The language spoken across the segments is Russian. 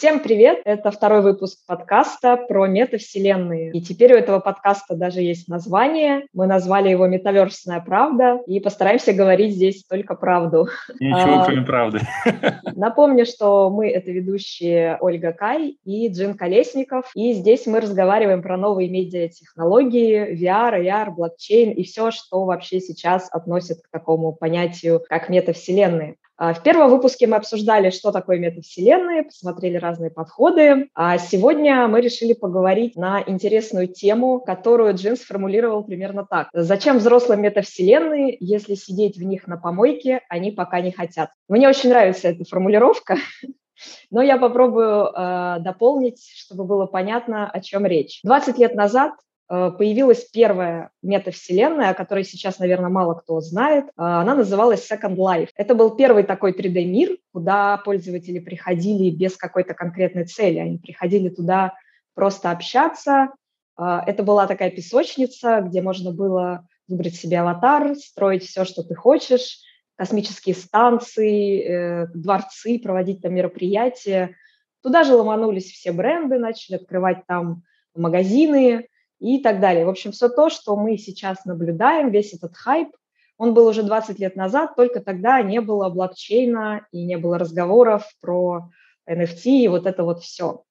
Всем привет! Это второй выпуск подкаста про метавселенные. И теперь у этого подкаста даже есть название. Мы назвали его «Метаверсная правда» и постараемся говорить здесь только правду. Ничего, а, кроме правды. Напомню, что мы — это ведущие Ольга Кай и Джин Колесников. И здесь мы разговариваем про новые медиатехнологии, VR, AR, блокчейн и все, что вообще сейчас относит к такому понятию, как метавселенные. А, в первом выпуске мы обсуждали, что такое метавселенные, посмотрели разные подходы. А сегодня мы решили поговорить на интересную тему, которую Джин сформулировал примерно так. Зачем взрослым метавселенные, если сидеть в них на помойке они пока не хотят? Мне очень нравится эта формулировка, но я попробую э, дополнить, чтобы было понятно, о чем речь. 20 лет назад появилась первая метавселенная, о которой сейчас, наверное, мало кто знает. Э, она называлась Second Life. Это был первый такой 3D-мир, куда пользователи приходили без какой-то конкретной цели. Они приходили туда просто общаться. Э, это была такая песочница, где можно было выбрать себе аватар, строить все, что ты хочешь, космические станции, дворцы, проводить там мероприятия. Туда же ломанулись все бренды, начали открывать там магазины, и так далее. В общем, все то, что мы сейчас наблюдаем, весь этот хайп, он был уже 20 лет назад, только тогда не было блокчейна и не было разговоров про NFT и вот это вот все.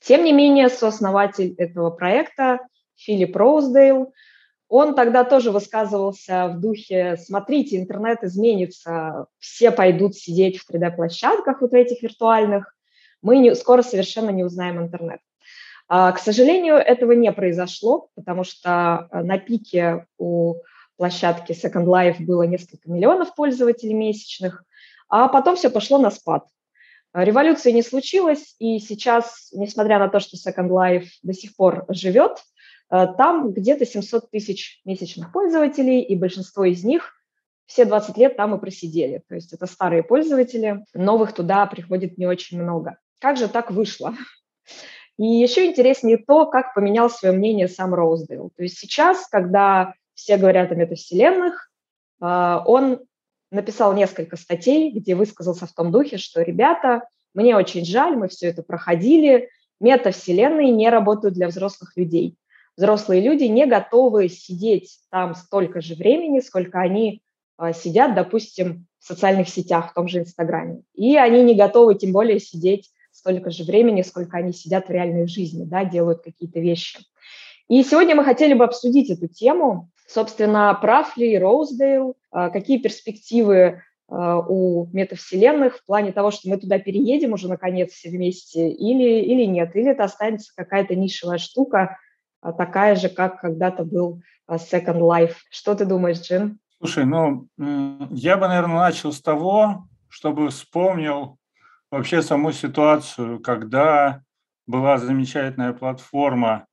Тем не менее, сооснователь этого проекта Филипп Роуздейл, он тогда тоже высказывался в духе, смотрите, интернет изменится, все пойдут сидеть в 3D-площадках вот этих виртуальных, мы не, скоро совершенно не узнаем интернет. А, к сожалению, этого не произошло, потому что э, на пике у площадки Second Life было несколько миллионов пользователей месячных, а потом все пошло на спад. Революции не случилось, и сейчас, несмотря на то, что Second Life до сих пор живет, э, там где-то 700 тысяч месячных пользователей, и большинство из них все 20 лет там и просидели. То есть это старые пользователи, новых туда приходит не очень много. Как же так вышло? И еще интереснее то, как поменял свое мнение сам Роуздейл. То есть сейчас, когда все говорят о метавселенных, а, он написал несколько статей, где высказался в том духе, что, ребята, мне очень жаль, мы все это проходили, метавселенные не работают для взрослых людей. Взрослые люди не готовы сидеть там столько же времени, сколько они а, сидят, допустим, в социальных сетях, в том же Инстаграме. И они не готовы тем более сидеть столько же времени, сколько они сидят в реальной жизни, да, делают какие-то вещи. И сегодня мы хотели бы обсудить эту тему. Собственно, прав ли Роуздейл, а, какие перспективы а, у метавселенных в плане того, что мы туда переедем уже наконец все вместе или, или нет, или это останется какая-то нишевая штука, а, такая же, как когда-то был Second Life. Что ты думаешь, Джин? Слушай, ну, я бы, наверное, начал с того, чтобы вспомнил вообще саму ситуацию, когда была замечательная платформа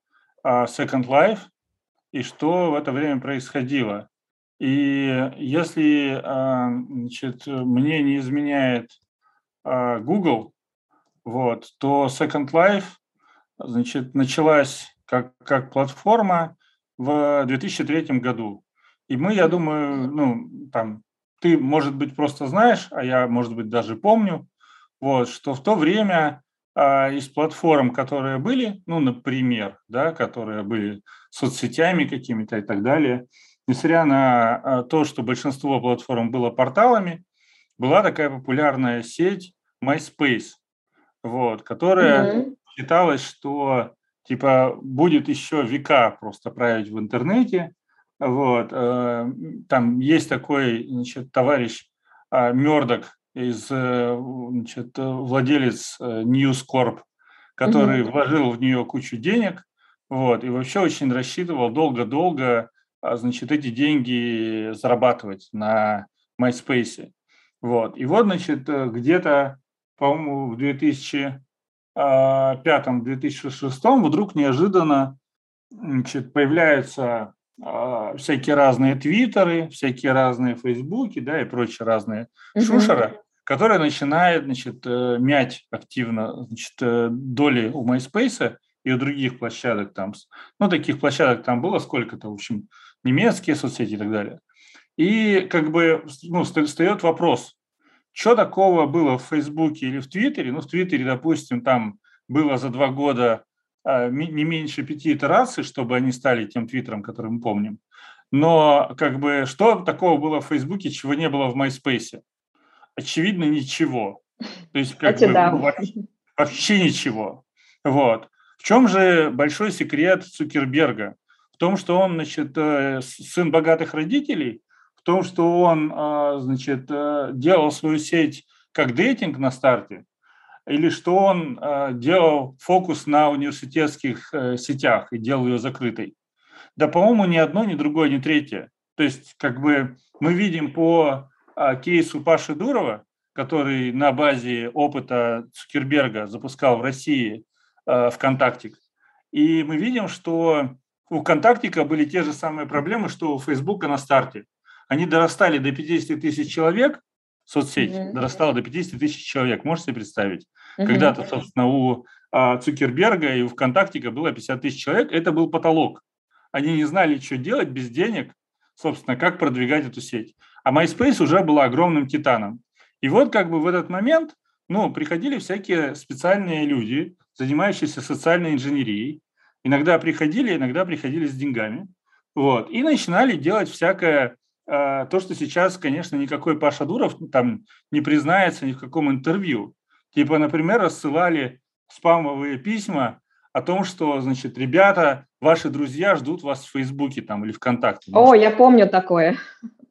а, Second Life и что в это время происходило. И если а, значит, мне не изменяет а, Google, вот, то Second Life значит, началась как, как платформа в 2003 году. И мы, я думаю, ну, там, ты, может быть, просто знаешь, а я, может быть, даже помню, вот, что в то время а, из платформ, которые были, ну, например, да, которые были соцсетями какими-то и так далее, несмотря на а, то, что большинство платформ было порталами, была такая популярная сеть MySpace, вот, которая mm-hmm. считалась, что типа будет еще века просто править в интернете. Вот, э, там есть такой значит, товарищ э, Мердок, из, э, значит, владелец э, News Corp, который угу. вложил в нее кучу денег, вот, и вообще очень рассчитывал долго-долго, а, значит, эти деньги зарабатывать на MySpace. Вот. И вот, значит, э, где-то, по-моему, в 2005-2006 вдруг неожиданно значит, появляются э, всякие разные твиттеры, всякие разные фейсбуки, да, и прочие разные mm шушеры, которая начинает значит, э, мять активно значит, э, доли у MySpace и у других площадок там. Ну, таких площадок там было сколько-то, в общем, немецкие соцсети и так далее. И как бы ну, встает вопрос, что такого было в Фейсбуке или в Твиттере? Ну, в Твиттере, допустим, там было за два года а, не меньше пяти итераций, чтобы они стали тем Твиттером, который мы помним. Но как бы что такого было в Фейсбуке, чего не было в MySpace? Очевидно, ничего. То есть как бы, да. вообще, вообще ничего. Вот. В чем же большой секрет Цукерберга? В том, что он, значит, э, сын богатых родителей, в том, что он, а, значит, э, делал свою сеть как дейтинг на старте, или что он делал фокус на университетских э, сетях и делал ее закрытой. Да, по-моему, ни одно, ни другое, ни третье. То есть, как бы мы видим по кейсу Паши Дурова, который на базе опыта Цукерберга запускал в России э, ВКонтактик. И мы видим, что у ВКонтактика были те же самые проблемы, что у Фейсбука на старте. Они дорастали до 50 тысяч человек, соцсеть mm-hmm. дорастала до 50 тысяч человек, можете представить? Mm-hmm. Когда-то, собственно, у а, Цукерберга и у ВКонтактика было 50 тысяч человек, это был потолок. Они не знали, что делать без денег, собственно, как продвигать эту сеть. А MySpace уже была огромным титаном. И вот как бы в этот момент ну, приходили всякие специальные люди, занимающиеся социальной инженерией. Иногда приходили, иногда приходили с деньгами. Вот, и начинали делать всякое, э, то, что сейчас, конечно, никакой Паша Дуров там не признается ни в каком интервью. Типа, например, рассылали спамовые письма о том, что, значит, ребята, ваши друзья ждут вас в Фейсбуке там или ВКонтакте. О, я помню такое.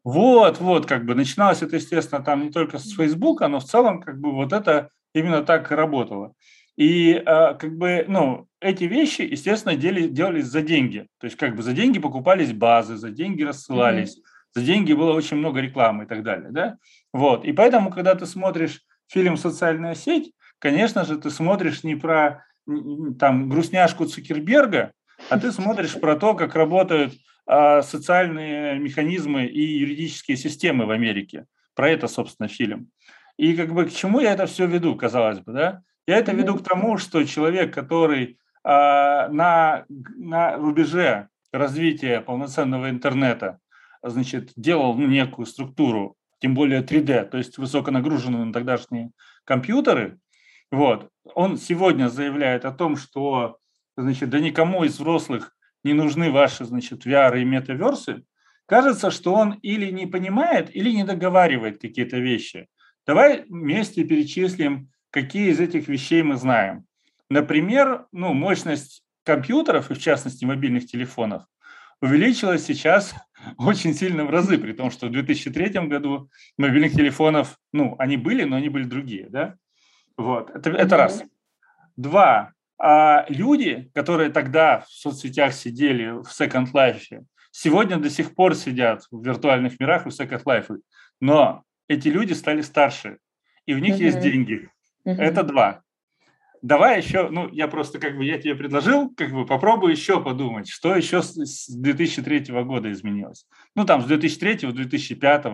Вот, вот, как бы начиналось это, естественно, там не только с Фейсбука, но в целом как бы вот это именно так и работало. И э, как бы, ну, эти вещи, естественно, дели, делались за деньги. То есть как бы за деньги покупались базы, за деньги рассылались, mm-hmm. за деньги было очень много рекламы и так далее, да? Вот. И поэтому, когда ты смотришь фильм «Социальная сеть», конечно же, ты смотришь не про там грустняшку Цукерберга, а ты смотришь про то, как работают а, социальные механизмы и юридические системы в Америке. Про это, собственно, фильм. И как бы к чему я это все веду, казалось бы, да? Я это веду к тому, что человек, который а, на, на рубеже развития полноценного интернета, значит, делал некую структуру, тем более 3D, то есть высоконагруженную на тогдашние компьютеры, вот, он сегодня заявляет о том, что, значит, да никому из взрослых не нужны ваши, значит, VR и метаверсы, кажется, что он или не понимает, или не договаривает какие-то вещи. Давай вместе перечислим, какие из этих вещей мы знаем. Например, ну, мощность компьютеров, и в частности мобильных телефонов, увеличилась сейчас очень сильно в разы, при том, что в 2003 году мобильных телефонов, ну, они были, но они были другие, да? Вот, это, это раз. Два, а люди, которые тогда в соцсетях сидели в Second Life, сегодня до сих пор сидят в виртуальных мирах и в Second Life. Но эти люди стали старше, и в них uh-huh. есть деньги. Uh-huh. Это два. Давай еще, ну, я просто как бы, я тебе предложил, как бы попробуй еще подумать, что еще с 2003 года изменилось. Ну, там, с 2003 2005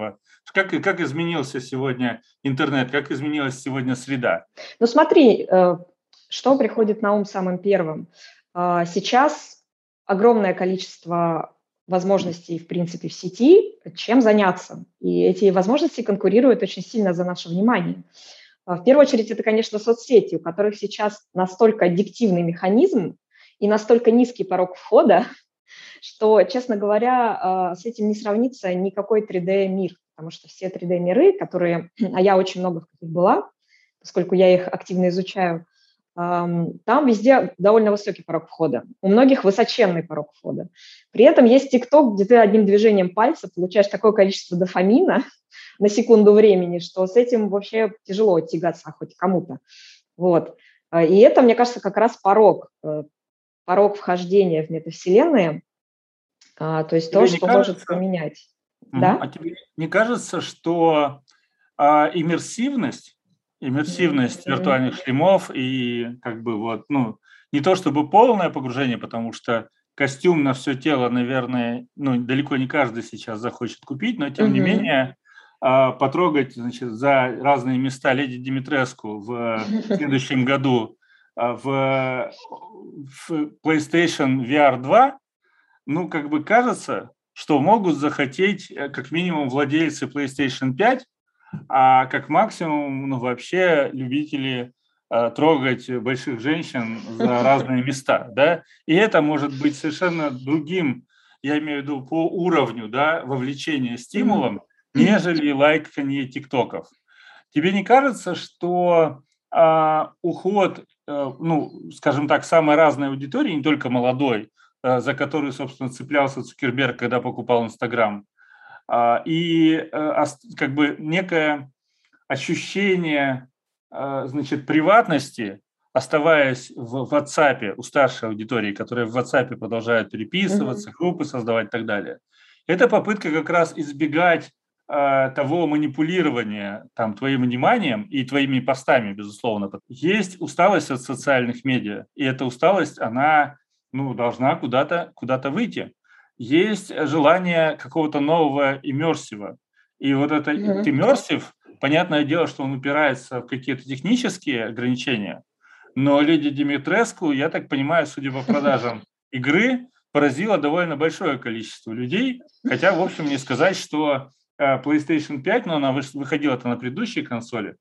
как, как изменился сегодня интернет, как изменилась сегодня среда? Ну, смотри, э, что приходит на ум самым первым? А, сейчас огромное количество возможностей, в принципе, в сети, чем заняться. И эти возможности конкурируют очень сильно за наше внимание. А, в первую очередь, это, конечно, соцсети, у которых сейчас настолько аддиктивный механизм и настолько низкий порог входа, что, честно говоря, а, с этим не сравнится никакой 3D-мир, потому что все 3D-миры, которые, а я очень много в каких была, поскольку я их активно изучаю, там везде довольно высокий порог входа. У многих высоченный порог входа. При этом есть ТикТок, где ты одним движением пальца получаешь такое количество дофамина на секунду времени, что с этим вообще тяжело тягаться хоть кому-то. Вот. А, и это, мне кажется, как раз порог, э, порог вхождения в метавселенные, а, то есть тебе то, что кажется, может поменять. Да? А тебе не кажется, что а, иммерсивность иммерсивность виртуальных шлемов и как бы вот, ну, не то чтобы полное погружение, потому что костюм на все тело, наверное, ну, далеко не каждый сейчас захочет купить, но тем mm-hmm. не менее а, потрогать, значит, за разные места леди Димитреску в следующем году а, в, в PlayStation VR 2, ну, как бы кажется, что могут захотеть э, как минимум владельцы PlayStation 5, а как максимум, ну, вообще любители э, трогать больших женщин за разные места, да, и это может быть совершенно другим, я имею в виду по уровню, да, вовлечения стимулом, нежели лайкание тиктоков. Тебе не кажется, что а, уход, а, ну, скажем так, самой разной аудитории, не только молодой, а, за которую, собственно, цеплялся Цукерберг, когда покупал Инстаграм, а, и а, как бы некое ощущение, а, значит, приватности, оставаясь в WhatsApp у старшей аудитории, которая в WhatsApp продолжает переписываться, mm-hmm. группы создавать и так далее. Это попытка как раз избегать того манипулирования там, твоим вниманием и твоими постами, безусловно. Есть усталость от социальных медиа, и эта усталость, она ну, должна куда-то куда выйти. Есть желание какого-то нового иммерсива. И вот это mm-hmm. иммерсив, понятное дело, что он упирается в какие-то технические ограничения, но леди Димитреску, я так понимаю, судя по продажам игры, поразила довольно большое количество людей, хотя, в общем, не сказать, что Э, PlayStation 5, но она выходила-то на предыдущей консоли.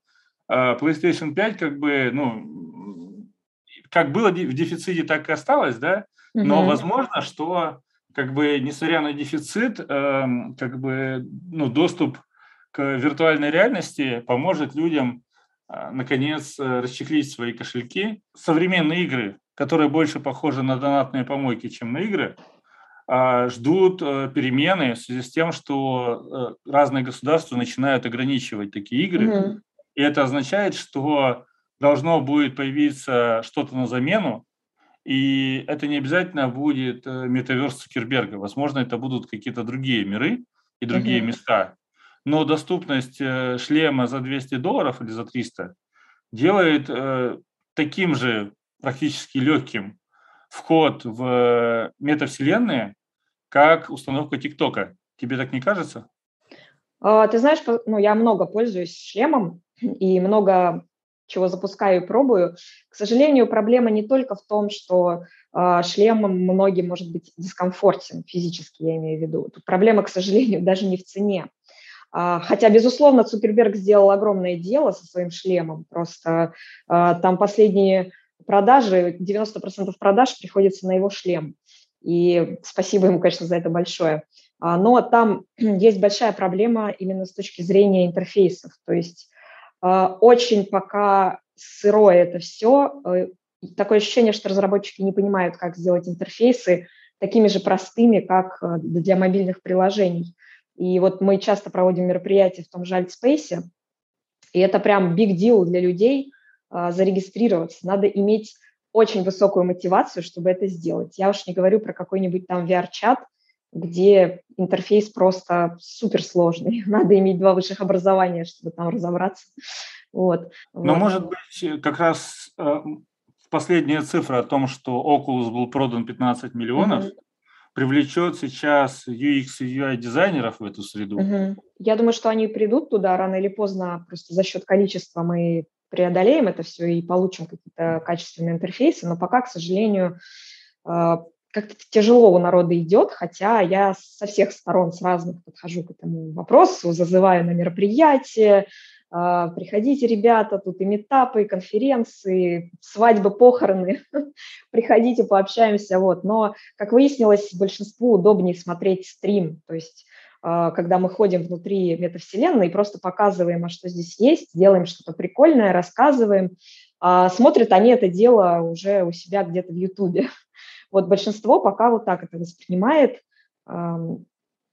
Э, PlayStation 5 как бы, ну, как было в дефиците, так и осталось, да, но mm-hmm. возможно, что как бы несмотря на дефицит, эм, как бы, ну, доступ к виртуальной реальности поможет людям э, наконец расчехлить свои кошельки. Современные игры, которые больше похожи на донатные помойки, чем на игры, ждут э, перемены в связи с тем, что э, разные государства начинают ограничивать такие игры. Угу. И это означает, что должно будет появиться что-то на замену, и это не обязательно будет э, метаверс Цукерберга. Возможно, это будут какие-то другие миры и другие угу. места. Но доступность шлема за 200 долларов или за 300 делает таким же практически легким вход в метавселенные, как установка ТикТока. Тебе так не кажется? А, ты знаешь, ну, я много пользуюсь шлемом и много чего запускаю и пробую. К сожалению, проблема не только в том, что э, шлем многим может быть дискомфортен, физически я имею в виду. Тут проблема, к сожалению, даже не в цене. А, хотя, безусловно, Цукерберг сделал огромное дело со своим шлемом. Просто а, там последние продажи, 90% продаж приходится на его шлем. И спасибо ему, конечно, за это большое. А, но там есть большая проблема именно с точки зрения интерфейсов. То есть а, очень пока сырое это все. Э, такое ощущение, что разработчики не понимают, как сделать интерфейсы такими же простыми, как э, для мобильных приложений. И вот мы часто проводим мероприятия в том же Альтспейсе, и это прям big deal для людей, а, зарегистрироваться. Надо иметь очень высокую мотивацию, чтобы это сделать. Я уж не говорю про какой-нибудь там VR-чат, где интерфейс просто суперсложный. Надо иметь два высших образования, чтобы там разобраться. Вот. Но, вот. может быть, как раз э, последняя цифра о том, что Oculus был продан 15 миллионов, mm-hmm. привлечет сейчас UX и UI дизайнеров в эту среду. Mm-hmm. Я думаю, что они придут туда рано или поздно, просто за счет количества мы преодолеем это все и получим какие-то качественные интерфейсы, но пока, к сожалению, а, как-то тяжело у народа идет, хотя я со всех сторон, с разных подхожу к этому вопросу, зазываю на мероприятия, а, приходите, ребята, тут и метапы, и конференции, свадьбы, похороны, приходите, пообщаемся, вот. Но, как выяснилось, большинству удобнее смотреть стрим, то есть когда мы ходим внутри метавселенной и просто показываем, а что здесь есть, делаем что-то прикольное, рассказываем. А смотрят они это дело уже у себя где-то в Ютубе. Вот большинство пока вот так это воспринимает,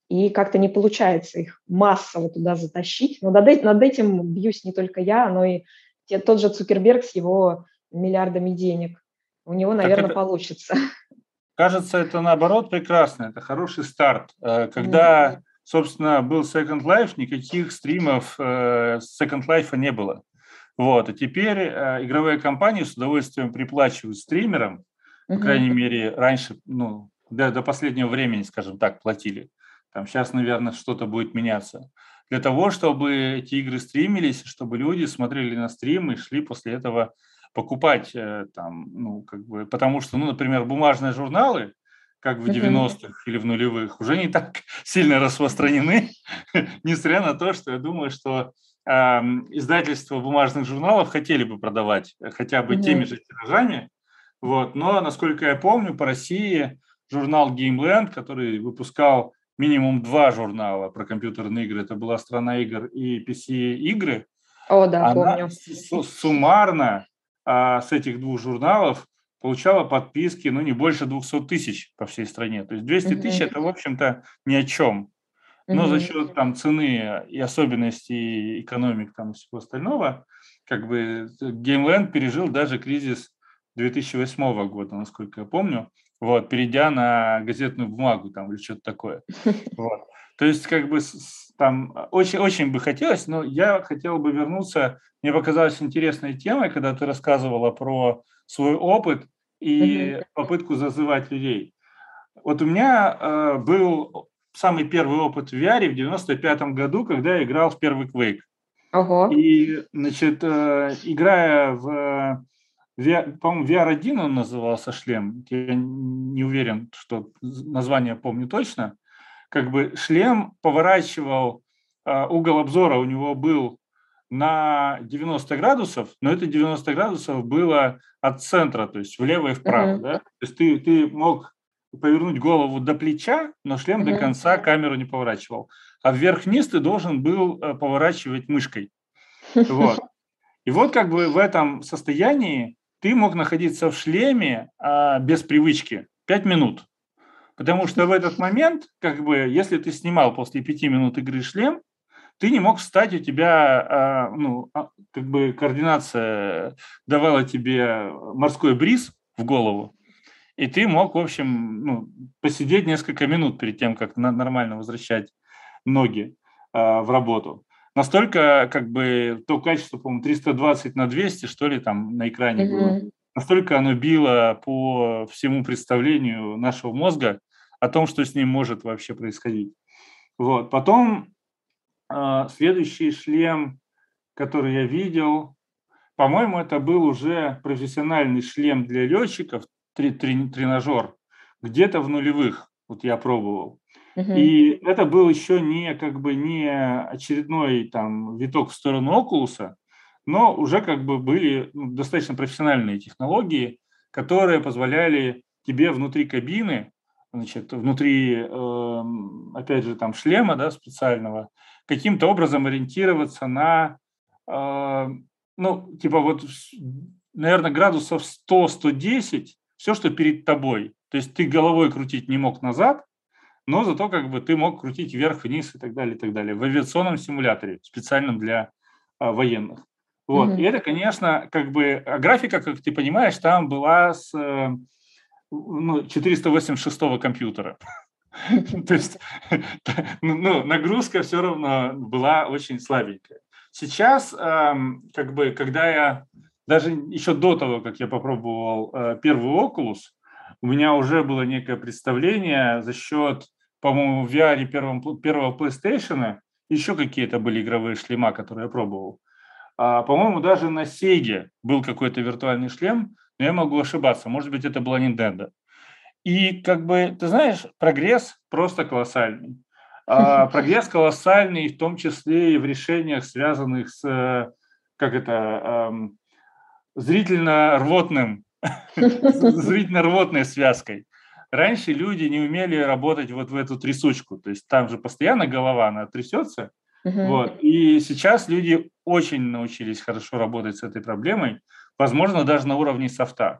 и как-то не получается их массово туда затащить. Но над, над этим бьюсь не только я, но и те, тот же Цукерберг с его миллиардами денег. У него, наверное, это, получится. Кажется, это наоборот прекрасно, это хороший старт. Э, когда собственно, был Second Life, никаких стримов э, Second Life не было. Вот. А теперь э, игровые компании с удовольствием приплачивают стримерам, по крайней мере, раньше, ну, до, до последнего времени, скажем так, платили. Там сейчас, наверное, что-то будет меняться. Для того, чтобы эти игры стримились, чтобы люди смотрели на стрим и шли после этого покупать э, там, ну, как бы, потому что, ну, например, бумажные журналы, как в 90-х или в нулевых, уже не так сильно распространены, несмотря на то, что я думаю, что издательства бумажных журналов хотели бы продавать хотя бы теми же тиражами. Вот. Но, насколько я помню, по России журнал Gameland, который выпускал минимум два журнала про компьютерные игры, это была «Страна игр» и PC-игры, О, да, она помню. суммарно а, с этих двух журналов получала подписки, ну, не больше 200 тысяч по всей стране. То есть 200 mm-hmm. тысяч – это, в общем-то, ни о чем. Но mm-hmm. за счет там цены и особенностей экономик там и всего остального, как бы Gameland пережил даже кризис 2008 года, насколько я помню, вот, перейдя на газетную бумагу там или что-то такое. Вот. То есть как бы там очень, очень бы хотелось, но я хотел бы вернуться, мне показалась интересной темой, когда ты рассказывала про свой опыт и mm-hmm. попытку зазывать людей. Вот у меня э, был самый первый опыт в VR в 95 году, когда я играл в первый Quake. Ого. И, значит, э, играя в, VR, по-моему, VR1 он назывался шлем, я не уверен, что название помню точно, как бы шлем поворачивал, э, угол обзора у него был на 90 градусов, но это 90 градусов было от центра, то есть влево и вправо. Uh-huh. Да? То есть ты, ты мог повернуть голову до плеча, но шлем uh-huh. до конца камеру не поворачивал. А вверх-вниз ты должен был э, поворачивать мышкой. Вот. И вот как бы в этом состоянии ты мог находиться в шлеме а, без привычки 5 минут. Потому что в этот момент, как бы, если ты снимал после 5 минут игры шлем, ты не мог встать, у тебя, а, ну, а, как бы координация давала тебе морской бриз в голову, и ты мог, в общем, ну, посидеть несколько минут перед тем, как нормально возвращать ноги э, в работу. Настолько, как бы, то качество, по-моему, 320 на 200, что ли, там на экране mm-hmm. было. Настолько оно било по всему представлению нашего мозга о том, что с ним может вообще происходить. Вот. Потом э, следующий шлем, который я видел, по-моему, это был уже профессиональный шлем для летчиков, тренажер где-то в нулевых, вот я пробовал. И это был еще не как бы не очередной там виток в сторону Окулуса, но уже как бы были ну, достаточно профессиональные технологии, которые позволяли тебе внутри кабины, значит, внутри, э, опять же, там шлема, да, специального, каким-то образом ориентироваться на, э, ну, типа вот, наверное, градусов 100-110 все, что перед тобой. То есть ты головой крутить не мог назад, но зато как бы ты мог крутить вверх-вниз и так далее, и так далее. В авиационном симуляторе, специальном для а, военных. Вот. Mm-hmm. И это, конечно, как бы а графика, как ты понимаешь, там была с э, ну, 486 компьютера. То есть ну, ну, нагрузка все равно была очень слабенькая. Сейчас, как бы, когда я даже еще до того, как я попробовал э, первый Oculus, у меня уже было некое представление за счет, по-моему, в VR первого, первого PlayStation, еще какие-то были игровые шлема, которые я пробовал. А, по-моему, даже на Sega был какой-то виртуальный шлем, но я могу ошибаться, может быть, это была Nintendo. И как бы, ты знаешь, прогресс просто колоссальный. А, прогресс колоссальный, в том числе и в решениях, связанных с, как это, зрительно-рвотным, зрительно-рвотной связкой. Раньше люди не умели работать вот в эту трясучку, то есть там же постоянно голова, она трясется, вот. И сейчас люди очень научились хорошо работать с этой проблемой, возможно, даже на уровне софта.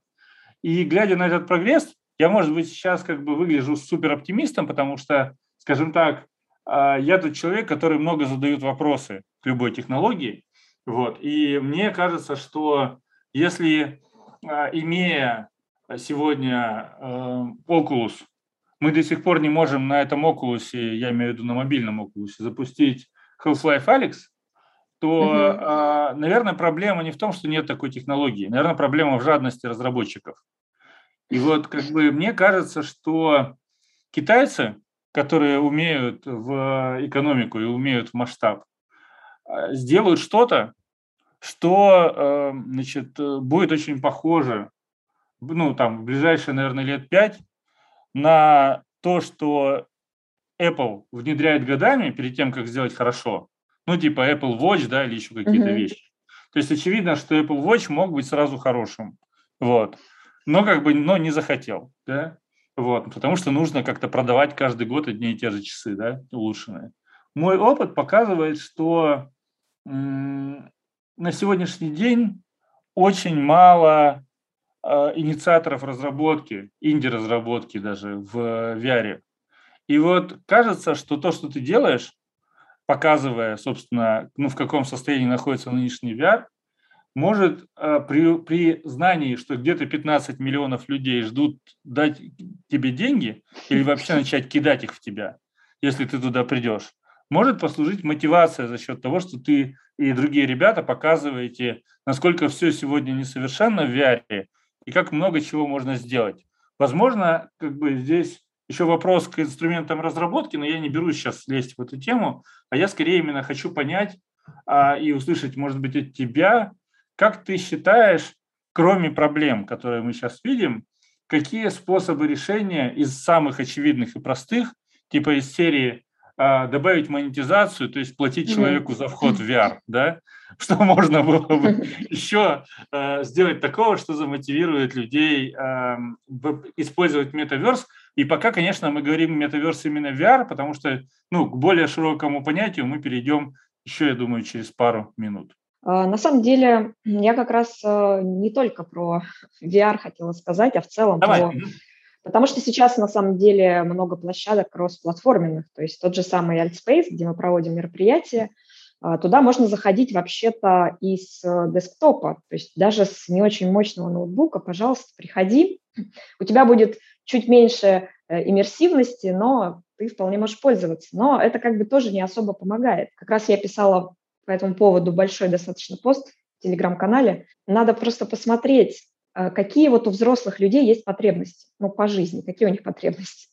И глядя на этот прогресс, я, может быть, сейчас как бы выгляжу супер оптимистом, потому что, скажем так, а, я тот человек, который много задает вопросы к любой технологии, вот. И мне кажется, что если, а, имея сегодня э, Oculus, мы до сих пор не можем на этом Oculus, я имею в виду на мобильном Oculus, запустить Half-Life Alyx, то, uh наверное, проблема не в том, что нет такой технологии. Наверное, проблема в жадности разработчиков. И вот как бы мне кажется, что китайцы, которые умеют в экономику и умеют в масштаб, а, сделают что-то, что эм, значит, э, будет очень похоже, ну, там, в ближайшие, наверное, лет пять на то, что Apple внедряет годами перед тем, как сделать хорошо. Ну, типа Apple Watch, да, или еще какие-то mm-hmm. вещи. То есть очевидно, что Apple Watch мог быть сразу хорошим, вот, но как бы, но не захотел, да, вот, потому что нужно как-то продавать каждый год одни и те же часы, да, улучшенные. Мой опыт показывает, что м- на сегодняшний день очень мало э, инициаторов разработки, инди-разработки даже в VR. И вот кажется, что то, что ты делаешь, показывая, собственно, ну, в каком состоянии находится нынешний VR, может э, при, при знании, что где-то 15 миллионов людей ждут дать тебе деньги или вообще начать кидать их в тебя, если ты туда придешь, может послужить мотивация за счет того, что ты и другие ребята показываете, насколько все сегодня несовершенно в VR и как много чего можно сделать. Возможно, как бы здесь еще вопрос к инструментам разработки, но я не берусь сейчас лезть в эту тему, а я скорее именно хочу понять а, и услышать, может быть, от тебя, как ты считаешь, кроме проблем, которые мы сейчас видим, какие способы решения из самых очевидных и простых, типа из серии а, добавить монетизацию, то есть платить человеку за вход в VR, да, что можно было бы еще а, сделать такого, что замотивирует людей а, использовать метаверс. И пока, конечно, мы говорим метаверс именно VR, потому что ну, к более широкому понятию мы перейдем еще, я думаю, через пару минут. На самом деле, я как раз не только про VR хотела сказать, а в целом Давай. про Потому что сейчас на самом деле много площадок кроссплатформенных, то есть тот же самый Altspace, где мы проводим мероприятия, а, туда можно заходить вообще-то из э, десктопа, то есть даже с не очень мощного ноутбука, пожалуйста, приходи. У тебя будет чуть меньше э, иммерсивности, но ты вполне можешь пользоваться. Но это как бы тоже не особо помогает. Как раз я писала по этому поводу большой достаточно пост в телеграм-канале. Надо просто посмотреть, а, какие вот у взрослых людей есть потребности, ну, по жизни, какие у них потребности.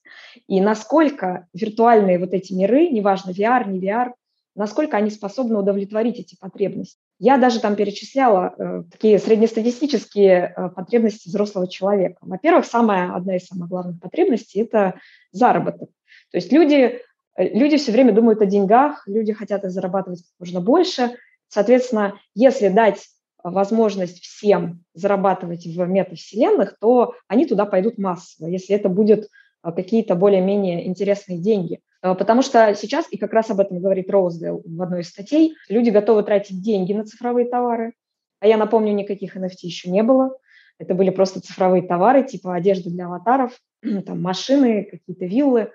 И насколько виртуальные вот эти миры, неважно, VR, не VR, насколько они способны удовлетворить эти потребности. Я даже там перечисляла э, такие среднестатистические э, потребности взрослого человека. Во-первых, самая, одна из самых главных потребностей – это заработок. То есть люди, э, люди все время думают о деньгах, люди хотят их зарабатывать как можно больше. Соответственно, если дать возможность всем зарабатывать в метавселенных, то они туда пойдут массово, если это будут а, какие-то более-менее интересные деньги. А, потому что сейчас, и как раз об этом говорит Роуздейл в одной из статей, люди готовы тратить деньги на цифровые товары. А я напомню, никаких NFT еще не было. Это были просто цифровые товары, типа одежды для аватаров, там машины, какие-то виллы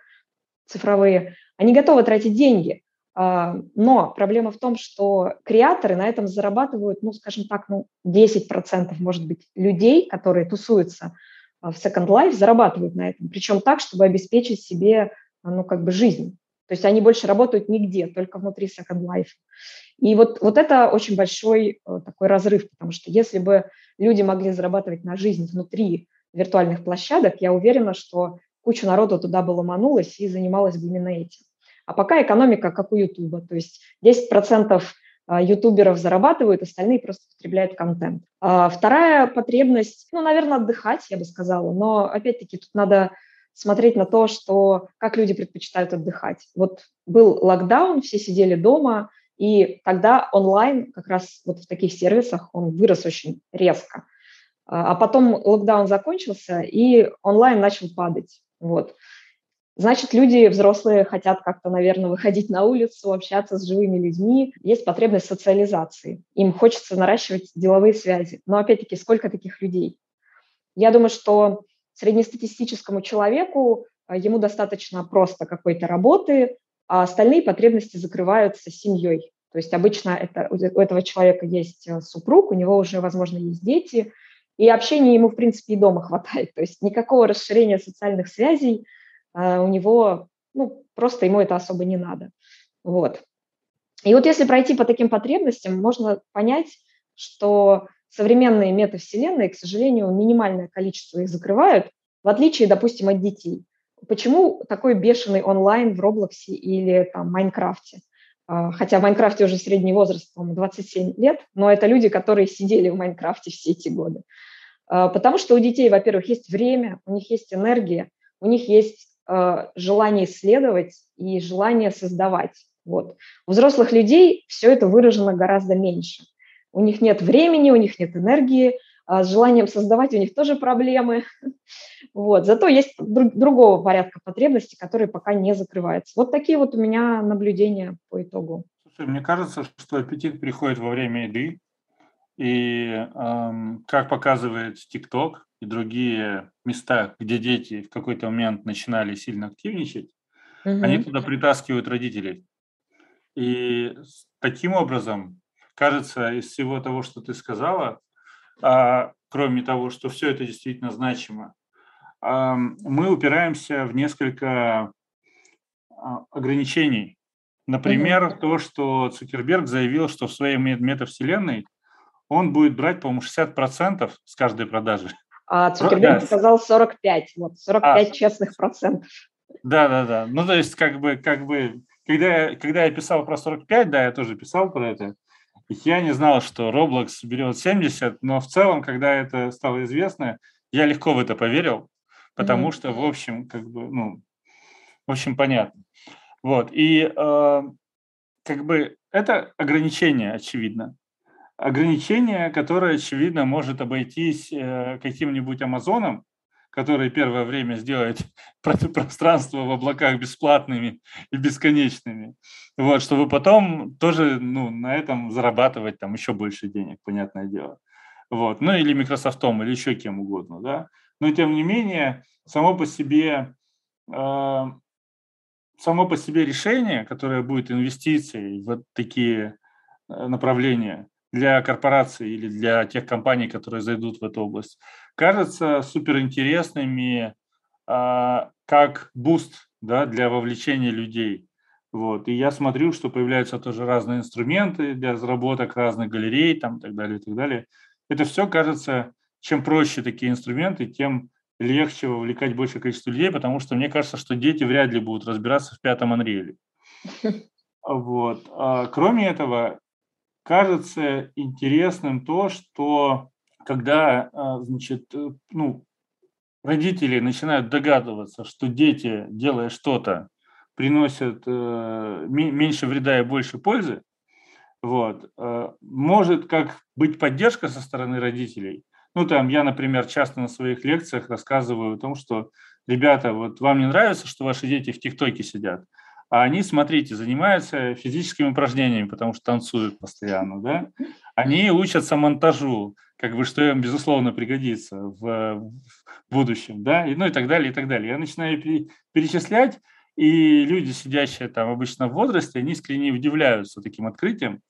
цифровые. Они готовы тратить деньги. А, но проблема в том, что креаторы на этом зарабатывают, ну, скажем так, ну, 10% может быть людей, которые тусуются а, в Second Life, зарабатывают на этом. Причем так, чтобы обеспечить себе, ну, как бы жизнь. То есть они больше работают нигде, только внутри Second Life. И вот, вот это очень большой э, такой разрыв, потому что если бы люди могли зарабатывать на жизнь внутри виртуальных площадок, я уверена, что куча народу туда бы ломанулась и занималась бы именно этим. А пока экономика как у Ютуба, то есть 10% а, ютуберов зарабатывают, остальные просто потребляют контент. А вторая потребность, ну, наверное, отдыхать, я бы сказала, но опять-таки тут надо смотреть на то, что как люди предпочитают отдыхать. Вот был локдаун, все сидели дома, и тогда онлайн как раз вот в таких сервисах он вырос очень резко. А, а потом локдаун закончился, и онлайн начал падать. Вот. Значит, люди взрослые хотят как-то, наверное, выходить на улицу, общаться с живыми людьми. Есть потребность социализации. Им хочется наращивать деловые связи. Но опять-таки, сколько таких людей? Я думаю, что среднестатистическому человеку а, ему достаточно просто какой-то работы, а остальные потребности закрываются семьей. То есть обычно это, у этого человека есть э, супруг, у него уже, возможно, есть дети, и общения ему, в принципе, и дома хватает. То есть никакого расширения социальных связей – а у него, ну, просто ему это особо не надо. Вот. И вот если пройти по таким потребностям, можно понять, что современные метавселенные, к сожалению, минимальное количество их закрывают, в отличие, допустим, от детей. Почему такой бешеный онлайн в Роблоксе или там Майнкрафте? А, хотя в Майнкрафте уже средний возраст, по-моему, 27 лет, но это люди, которые сидели в Майнкрафте все эти годы. А, потому что у детей, во-первых, есть время, у них есть энергия, у них есть Э, желание исследовать и желание создавать. Вот. У взрослых людей все это выражено гораздо меньше. У них нет времени, у них нет энергии, а с желанием создавать у них тоже проблемы. Вот. Зато есть друг, другого порядка потребностей, которые пока не закрываются. Вот такие вот у меня наблюдения по итогу. Слушай, мне кажется, что аппетит приходит во время еды. И эм, как показывает ТикТок и другие места, где дети в какой-то момент начинали сильно активничать, угу. они туда притаскивают родителей. И таким образом, кажется, из всего того, что ты сказала, а, кроме того, что все это действительно значимо, а, мы упираемся в несколько а, ограничений. Например, mm то, что Цукерберг заявил, что в своей метавселенной он будет брать, по-моему, 60% с каждой продажи. А Цукерберг да. сказал 45, вот 45 а, честных процентов. Да, да, да. Ну, то есть, как бы, как бы, когда я, когда я писал про 45, да, я тоже писал про это. Я не знал, что Roblox берет 70, но в целом, когда это стало известно, я легко в это поверил, потому mm-hmm. что, в общем, как бы, ну, в общем, понятно. Вот, и э, как бы это ограничение, очевидно. Ограничение, которое, очевидно, может обойтись э, каким-нибудь Амазоном, который первое время сделает пространство в облаках бесплатными и бесконечными, вот, чтобы потом тоже ну, на этом зарабатывать там еще больше денег, понятное дело. Вот. Ну или Microsoft, или еще кем угодно. Да? Но тем не менее, само по себе э, само по себе решение, которое будет инвестицией в такие э, направления для корпораций или для тех компаний, которые зайдут в эту область, кажется суперинтересными а, как буст да, для вовлечения людей. Вот. И я смотрю, что появляются тоже разные инструменты для разработок разных галерей там, и так далее, и так далее. Это все кажется, чем проще такие инструменты, тем легче вовлекать большее количество людей, потому что мне кажется, что дети вряд ли будут разбираться в пятом Unreal. Вот. А, кроме этого, кажется интересным то, что когда, а, значит, э, ну, родители начинают догадываться, что дети, делая что-то, приносят э, меньше вреда и больше пользы, вот, э, может как быть поддержка со стороны родителей. Ну, там, я, например, часто на своих лекциях рассказываю о том, что, ребята, вот вам не нравится, что ваши дети в ТикТоке сидят, а они, смотрите, занимаются физическими упражнениями, потому что танцуют постоянно, да? Они учатся монтажу, как бы, что им, безусловно, пригодится в, будущем, да, и, ну и так далее, и так далее. Я начинаю перечислять, и люди, сидящие там обычно в возрасте, они искренне удивляются таким открытием.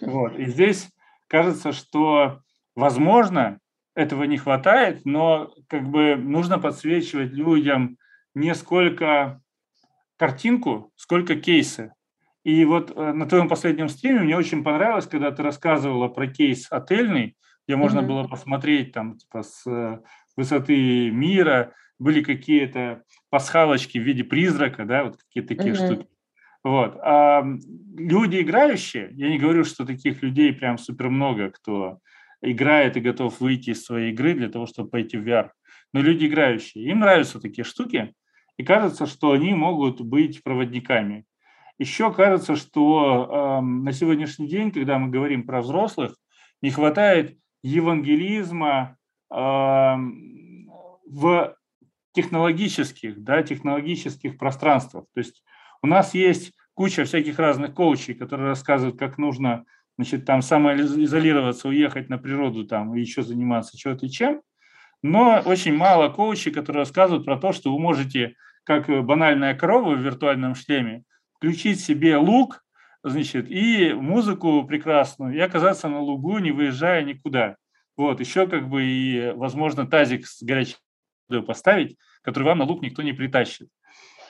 Вот. И здесь кажется, что, возможно, этого не хватает, но как бы нужно подсвечивать людям не сколько картинку, сколько кейсы. И вот э, на твоем последнем стриме мне очень понравилось, когда ты рассказывала про кейс отельный, где можно mm-hmm. было посмотреть там типа с э, высоты мира, были какие-то пасхалочки в виде призрака, да, вот какие-то такие mm-hmm. штуки. Вот. А люди играющие, я не говорю, что таких людей прям супер много, кто играет и готов выйти из своей игры для того, чтобы пойти в VR. Но люди играющие, им нравятся такие штуки, и кажется, что они могут быть проводниками. Еще кажется, что э, на сегодняшний день, когда мы говорим про взрослых, не хватает евангелизма э, в технологических, да, технологических пространствах. То есть у нас есть куча всяких разных коучей, которые рассказывают, как нужно значит, там самоизолироваться, уехать на природу там и еще заниматься чего-то и чем. Но очень мало коучей, которые рассказывают про то, что вы можете как банальная корова в виртуальном шлеме, включить себе лук, значит, и музыку прекрасную, и оказаться на лугу, не выезжая никуда. Вот, еще как бы и, возможно, тазик с горячей водой поставить, который вам на лук никто не притащит.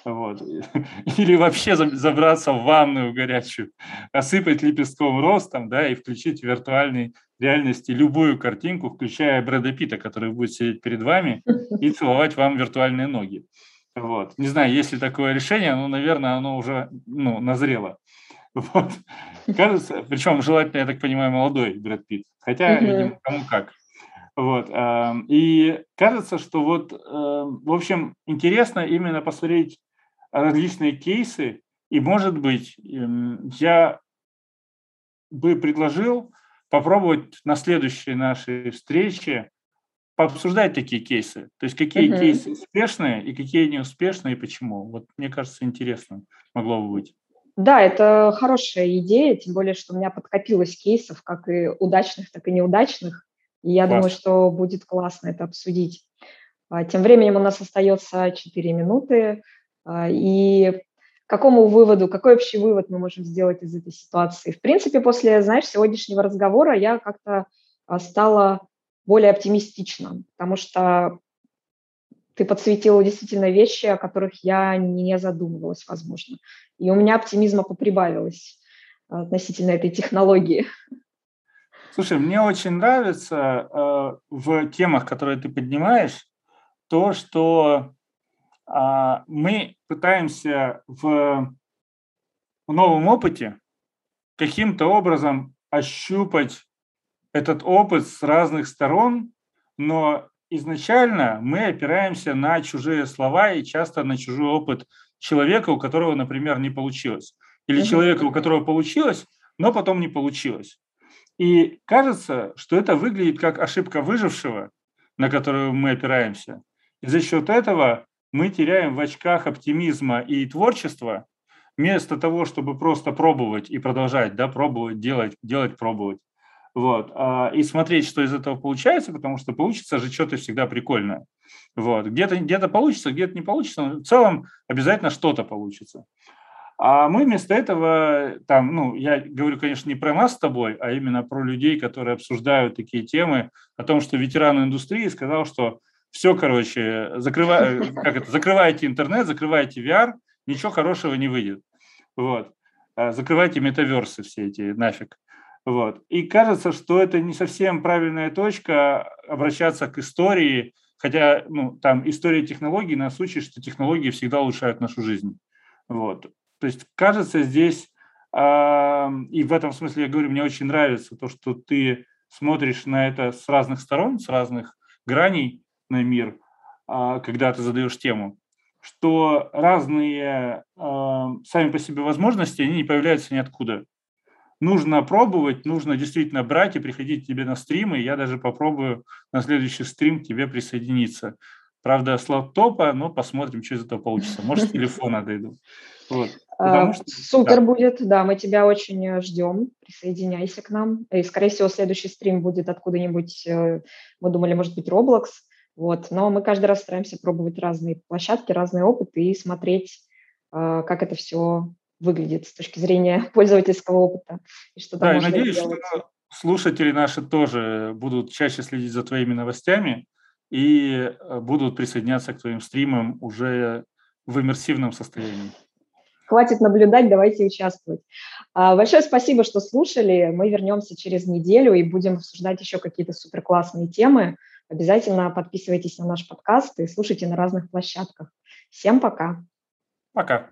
Вот. Или вообще забраться в ванную горячую, осыпать лепестком ростом, да, и включить в виртуальной реальности любую картинку, включая Брэда Питта, который будет сидеть перед вами и целовать вам виртуальные ноги. Вот. Не знаю, есть ли такое решение, но, наверное, оно уже ну, назрело. Вот. Кажется, причем желательно, я так понимаю, молодой Брэд Питт. Хотя, mm-hmm. видимо, кому как. Вот. И кажется, что вот, в общем, интересно именно посмотреть различные кейсы И, может быть, эм, я бы предложил попробовать на следующей нашей встрече пообсуждать такие кейсы. То есть какие uh-huh. кейсы успешные и какие неуспешные, и почему. Вот мне кажется, интересно могло бы быть. Да, это хорошая идея, тем более, что у меня подкопилось кейсов, как и удачных, так и неудачных. И я Класс. думаю, что будет классно это обсудить. А, тем временем у нас остается 4 минуты. А, и какому выводу, какой общий вывод мы можем сделать из этой ситуации? В принципе, после, знаешь, сегодняшнего разговора я как-то а, стала более оптимистична, потому что ты подсветила действительно вещи, о которых я не задумывалась, возможно. И у меня оптимизма поприбавилось относительно этой технологии. Слушай, мне очень нравится э, в темах, которые ты поднимаешь, то, что э, мы пытаемся в новом опыте каким-то образом ощупать этот опыт с разных сторон, но изначально мы опираемся на чужие слова и часто на чужой опыт человека, у которого, например, не получилось. Или человека, у которого получилось, но потом не получилось. И кажется, что это выглядит как ошибка выжившего, на которую мы опираемся. И за счет этого мы теряем в очках оптимизма и творчества, вместо того, чтобы просто пробовать и продолжать, да, пробовать, делать, делать, пробовать. Вот. А, и смотреть, что из этого получается, потому что получится же что-то всегда прикольное. Вот. Где-то где получится, где-то не получится, но в целом обязательно что-то получится. А мы вместо этого, там, ну, я говорю, конечно, не про нас с тобой, а именно про людей, которые обсуждают такие темы, о том, что ветеран индустрии сказал, что все, короче, закрывай, как это, закрывайте интернет, закрывайте VR, ничего хорошего не выйдет. Вот. А закрывайте метаверсы все эти нафиг. Вот. И кажется, что это не совсем правильная точка обращаться к истории, хотя ну, там история технологий нас учит, что технологии всегда улучшают нашу жизнь. Вот. То есть, кажется, здесь, э, и в этом смысле я говорю, мне очень нравится то, что ты смотришь на это с разных сторон, с разных граней на мир, э, когда ты задаешь тему, что разные э, сами по себе возможности, они не появляются ниоткуда. Нужно пробовать, нужно действительно брать и приходить тебе на стримы. Я даже попробую на следующий стрим к тебе присоединиться. Правда, с лаптопа, но посмотрим, что из этого получится. Может, с телефона дойду. Вот. Потому а, что, Супер да. будет, да, мы тебя очень э, ждем, присоединяйся к нам. И, скорее всего, следующий стрим будет откуда-нибудь, э, мы думали, может быть, Roblox, вот, но мы каждый раз стараемся пробовать разные площадки, разные опыты и смотреть, э, как это все выглядит с точки зрения пользовательского опыта. И что да, я надеюсь, сделать. что слушатели наши тоже будут чаще следить за твоими новостями и будут присоединяться к твоим стримам уже в иммерсивном состоянии хватит наблюдать, давайте участвовать. А, большое спасибо, что слушали. Мы вернемся через неделю и будем обсуждать еще какие-то супер классные темы. Обязательно подписывайтесь на наш подкаст и слушайте на разных площадках. Всем пока. Пока.